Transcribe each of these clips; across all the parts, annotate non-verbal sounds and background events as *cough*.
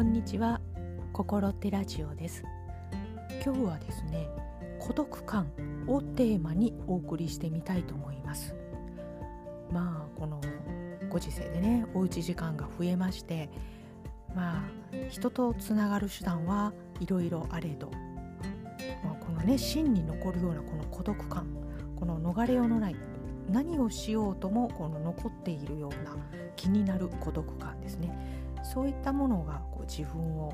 こんにちは。心ってラジオです。今日はですね孤独感をテーマにお送りしてみたいと思います。まあこのご時世でねおうち時間が増えましてまあ人とつながる手段はいろいろあれど、まあ、このね真に残るようなこの孤独感この逃れようのない何をしようともこの残っているような気になる孤独感ですね。そういったものがこう自分を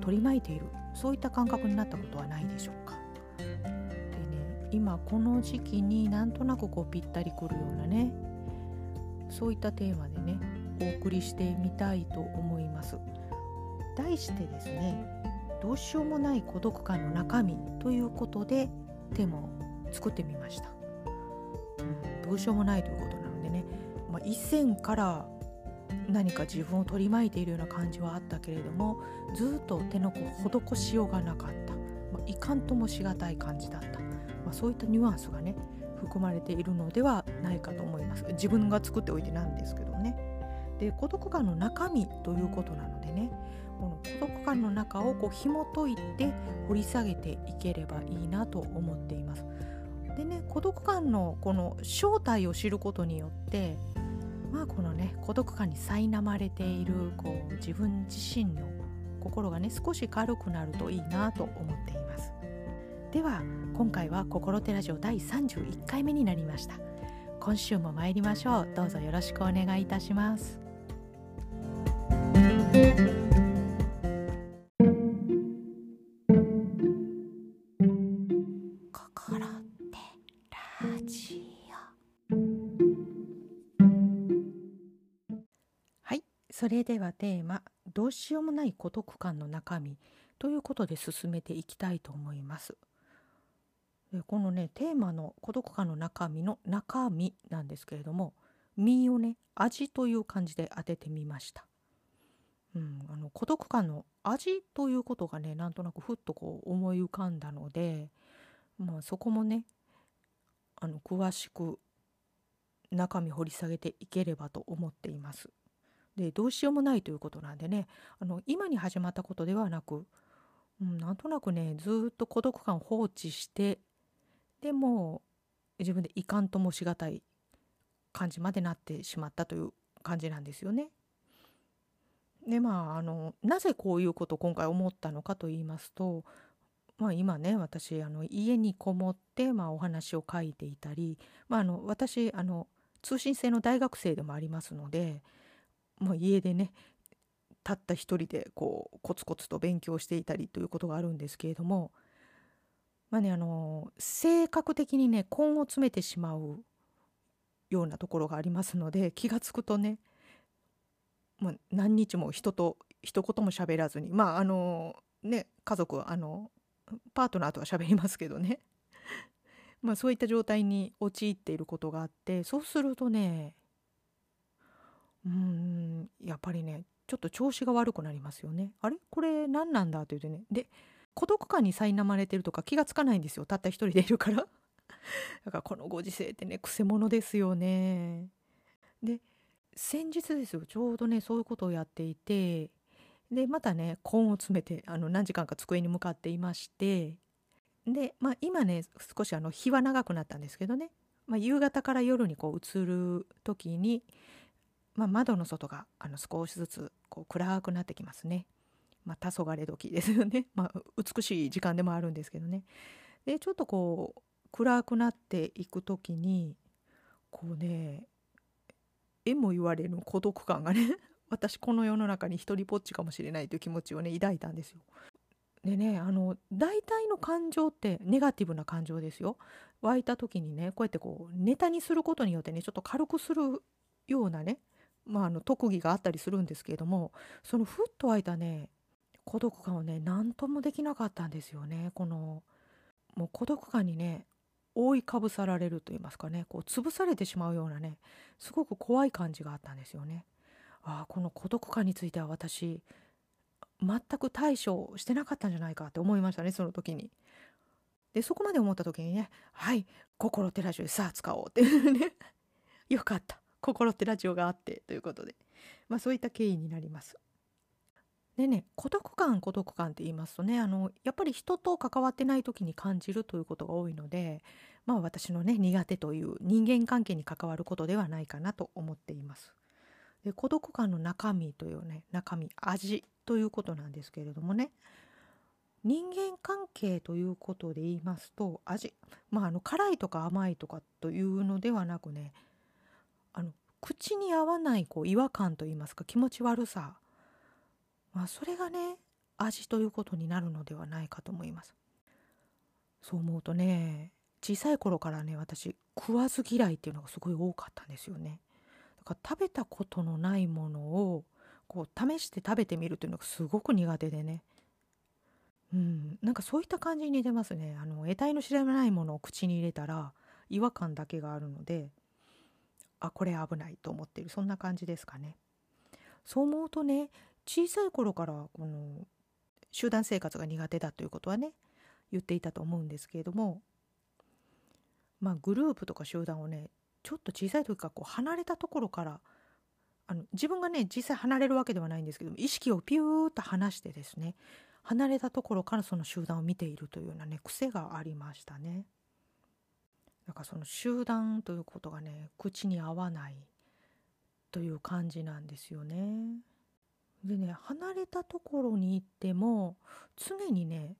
取り巻いているそういった感覚になったことはないでしょうか。でね今この時期になんとなくこうぴったりくるようなねそういったテーマでねお送りしてみたいと思います。題してですねどうしようもない孤独感の中身ということでテーマを作ってみました。どうしようもないということなのでね、まあ、一線から何か自分を取り巻いているような感じはあったけれどもずっと手の施しようがなかった、まあ、いかんともしがたい感じだった、まあ、そういったニュアンスがね含まれているのではないかと思います。自分が作っておいてなんですけどね。で孤独感の中身ということなのでねこの孤独感の中をこう紐解いて掘り下げていければいいなと思っています。でね孤独感のこの正体を知ることによってまあこのね孤独感に苛まれているこう自分自身の心がね少し軽くなるといいなと思っています。では今回は心テラジオ第31回目になりました。今週も参りましょう。どうぞよろしくお願いいたします。それではテーマ「どうしようもない孤独感の中身」ということで進めていきたいと思います。このねテーマの孤独感の中身の中身なんですけれども「身」をね味という感じで当ててみました。うん、あの孤独感の味ということがねなんとなくふっとこう思い浮かんだので、まあ、そこもねあの詳しく中身掘り下げていければと思っています。でどうしようもないということなんでねあの今に始まったことではなく、うん、なんとなくねずっと孤独感を放置してでも自分でいかんともしがたい感じまでなってしまったという感じなんですよね。でまああのなぜこういうことを今回思ったのかと言いますと、まあ、今ね私あの家にこもって、まあ、お話を書いていたり、まあ、あの私あの通信制の大学生でもありますのでもう家でねたった一人でこうコツコツと勉強していたりということがあるんですけれどもまあねあの性格的にね根を詰めてしまうようなところがありますので気が付くとね、まあ、何日も人と一言も喋らずにまああのね家族あのパートナーとは喋りますけどね。まあそういった状態に陥っていることがあってそうするとねうんやっぱりねちょっと調子が悪くなりますよね。あれ？これ何なんだと言ってねで孤独感に苛まれてるとか気がつかないんですよたった一人でいるから。*laughs* だからこのご時世ってねくせ者ですよね。で先日ですよちょうどねそういうことをやっていてでまたね根を詰めてあの何時間か机に向かっていましてでまあ今ね少しあの日は長くなったんですけどね、まあ、夕方から夜にこう移る時にまあ、窓の外があの少しずつこう暗くなってきますね。まあ、黄昏時ですよね。*laughs* まあ、美しい時間でもあるんですけどね。でちょっとこう暗くなっていく時にこうねえも言われる孤独感がね *laughs* 私この世の中に一人ぽっちかもしれないという気持ちをね抱いたんですよ。でねあの大体の感情ってネガティブな感情ですよ。湧いた時にねこうやってこうネタにすることによってねちょっと軽くするようなねまあ、あの特技があったりするんですけれどもそのふっと湧いたね孤独感をね何ともできなかったんですよねこのもう孤独感にね覆いかぶさられると言いますかねこう潰されてしまうようなねすごく怖い感じがあったんですよね。ああこの孤独感については私全く対処してなかったんじゃないかって思いましたねその時に。でそこまで思った時にね「はい心照らしでさあ使おう」ってねよかった *laughs* 心ってラジオがあってということで、まあ、そういった経緯になります。でね孤独感孤独感って言いますとねあのやっぱり人と関わってない時に感じるということが多いのでまあ私のね苦手という人間関係に関わることではないかなと思っています。で孤独感の中身というね中身味ということなんですけれどもね人間関係ということで言いますと味まああの辛いとか甘いとかというのではなくねあの口に合わないこう違和感といいますか気持ち悪さ。まあそれがね味ということになるのではないかと思います。そう思うとね小さい頃からね私食わず嫌いっていうのがすごい多かったんですよね。だから食べたことのないものをこう試して食べてみるというのがすごく苦手でね。うん、なんかそういった感じに出ますね。あの得体の知らないものを口に入れたら違和感だけがあるのであこれ危ないと思ってるそんな感じですかね。そう思うとね小さい頃からこの集団生活が苦手だということはね言っていたと思うんですけれどもまあグループとか集団をねちょっと小さい時からこう離れたところからあの自分がね実際離れるわけではないんですけども意識をピューッと離してですね離れたところからその集団を見ているというようなね癖がありましたね。なんかその集団ということがね口に合わないという感じなんですよね。でね離れたところに行っても常にね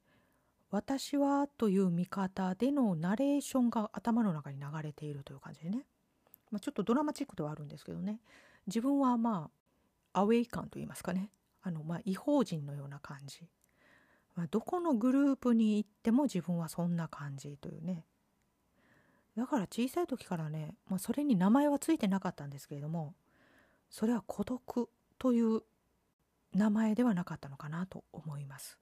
私はという見方でのナレーションが頭の中に流れているという感じでね、まあ、ちょっとドラマチックではあるんですけどね。自分はまあアウェイ感と言いますかね。あのまあ異邦人のような感じ。まあ、どこのグループに行っても自分はそんな感じというね。だから小さい時からね、まあ、それに名前はついてなかったんですけれどもそれは孤独という名前ではなかったのかなと思います。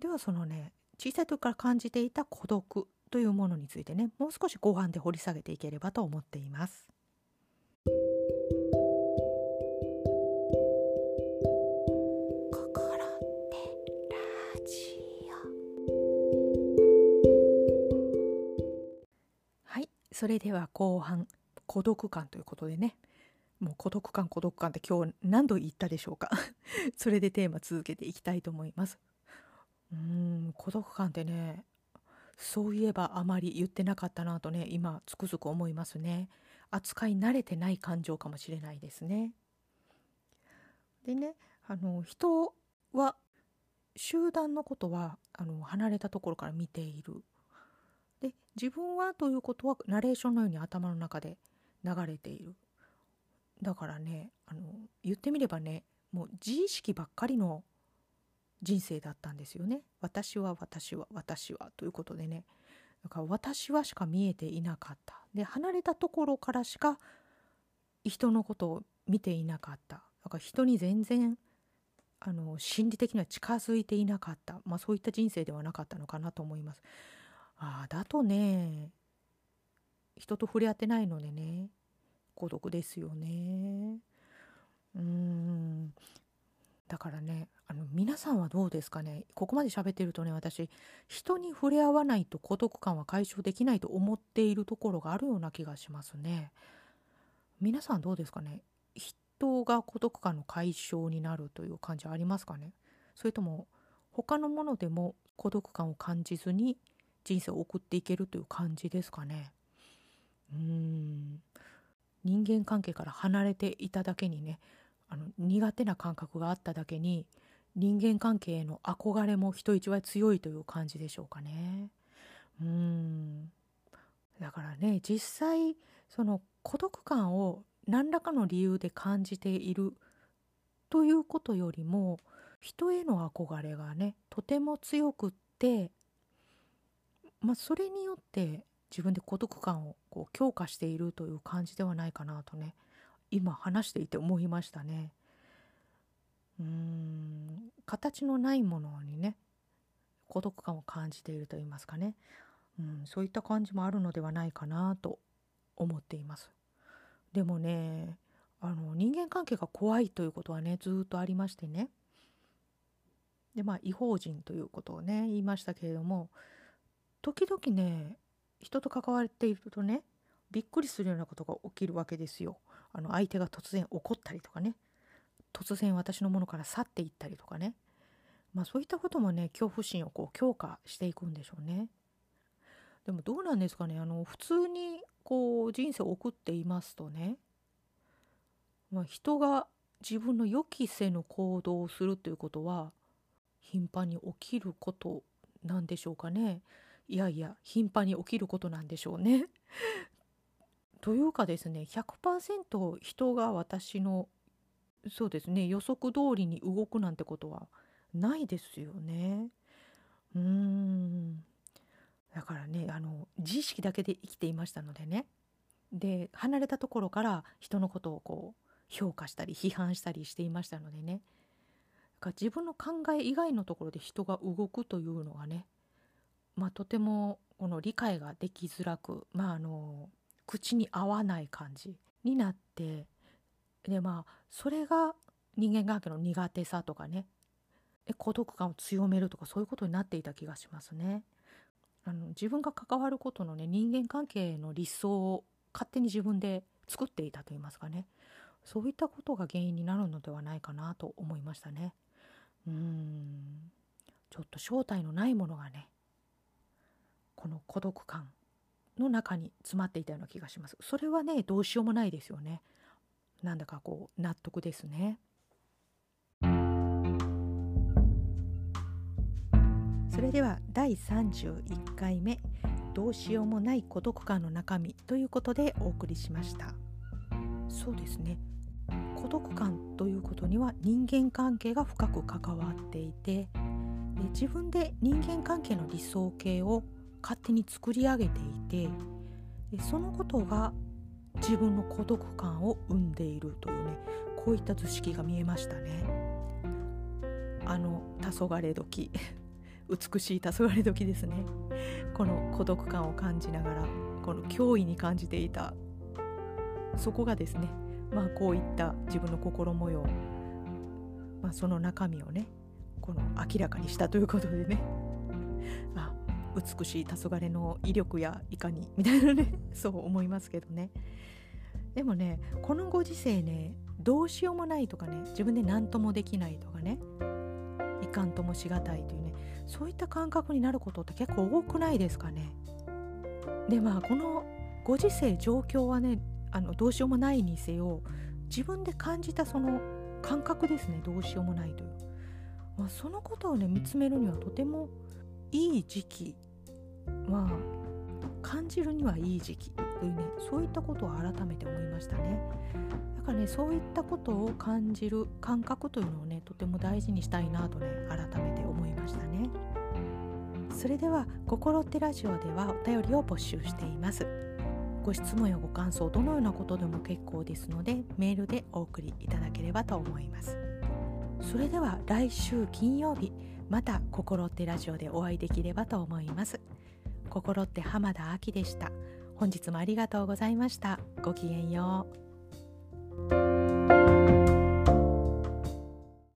ではそのね小さい時から感じていた孤独というものについてねもう少し後半で掘り下げていければと思っています。それでは後半孤独感ということでね。もう孤独感孤独感って今日何度言ったでしょうか。*laughs* それでテーマ続けていきたいと思います。うーん孤独感ってねそういえばあまり言ってなかったなとね今つくづく思いますね。扱い慣れてない感情かもしれないですね。でねあの人は集団のことはあの離れたところから見ている。自分はということはナレーションのように頭の中で流れている。だからねあの言ってみればねもう自意識ばっかりの人生だったんですよね。私は私は私はということでね。だから私はしか見えていなかった。で離れたところからしか人のことを見ていなかった。だから人に全然あの心理的には近づいていなかった、まあ、そういった人生ではなかったのかなと思います。ああ、だとね、人と触れ合ってないのでね、孤独ですよね。うーん。だからね、あの、皆さんはどうですかね？ここまで喋ってるとね、私、人に触れ合わないと孤独感は解消できないと思っているところがあるような気がしますね。皆さんどうですかね？人が孤独感の解消になるという感じはありますかね？それとも、他のものでも孤独感を感じずに人生を送っていけるという感じですかね。うん人間関係から離れていただけにねあの苦手な感覚があっただけに人間関係への憧れも人一倍強いという感じでしょうかね。うんだからね実際その孤独感を何らかの理由で感じているということよりも人への憧れがねとても強くってまあ、それによって自分で孤独感をこう強化しているという感じではないかなとね今話していて思いましたね。うーん形のないものにね孤独感を感じていると言いますかね、うん、そういった感じもあるのではないかなと思っています。でもねあの人間関係が怖いということはねずっとありましてねでまあ違法人ということをね言いましたけれども時々ね人と関わっているとねびっくりするようなことが起きるわけですよ。あの相手が突然怒ったりとかね突然私のものから去っていったりとかねまあそういったこともね恐怖心をこう強化していくんでしょうね。でもどうなんですかねあの普通にこう人生を送っていますとね、まあ、人が自分の予期せぬ行動をするということは頻繁に起きることなんでしょうかねいやいや頻繁に起きることなんでしょうね。*laughs* というかですね100%人が私のそうですね予測通りに動くなんてことはないですよね。うーんだからねあの自意識だけで生きていましたのでねで離れたところから人のことをこう評価したり批判したりしていましたのでねか自分の考え以外のところで人が動くというのがね、まあ、とてもこの理解ができづらく、まあ、あの口に合わない感じになってでまあそれが人間関係の苦手さとかね孤独感を強めるとかそういうことになっていた気がしますね。あの自分が関わることのね人間関係の理想を勝手に自分で作っていたといいますかね。そういったことが原因になるのではないかなと思いましたね。うん。ちょっと正体のないものがねこの孤独感の中に詰まっていたような気がします。それはねどうしようもないですよね。なんだかこう納得ですね。それでは第31回目「どうしようもない孤独感の中身」ということでお送りしました。そうですね。孤独感ということには人間関係が深く関わっていて自分で人間関係の理想形を勝手に作り上げていてでそのことが自分の孤独感を生んでいるというねこういった図式が見えましたね。あの黄昏時 *laughs* 美しい黄昏時ですね。この孤独感を感じながらこの脅威に感じていたそこがですねまあこういった自分の心模様、まあ、その中身をねこの明らかにしたということでね。あ美しい黄昏の威力やいかにみたいなねそう思いますけどねでもねこのご時世ねどうしようもないとかね自分で何ともできないとかねいかんともしがたいというねそういった感覚になることって結構多くないですかね。でまあこのご時世状況はねあのどうしようもないにせよ自分で感じたその感覚ですねどうしようもないという、まあ、そのことをね見つめるにはとてもいい時期まあ感じるにはいい時期というねそういったことを改めて思いましたね。だからねそういったことを感じる感覚というのをねとても大事にしたいなとね改めて思いましたね。それでは「心ってラジオ」ではお便りを募集しています。ご質問やご感想どのようなことでも結構ですのでメールでお送りいただければと思います。それでは来週金曜日また「心ってラジオ」でお会いできればと思います。心って浜田亜希でした。本日もありがとうございました。ごきげんよう。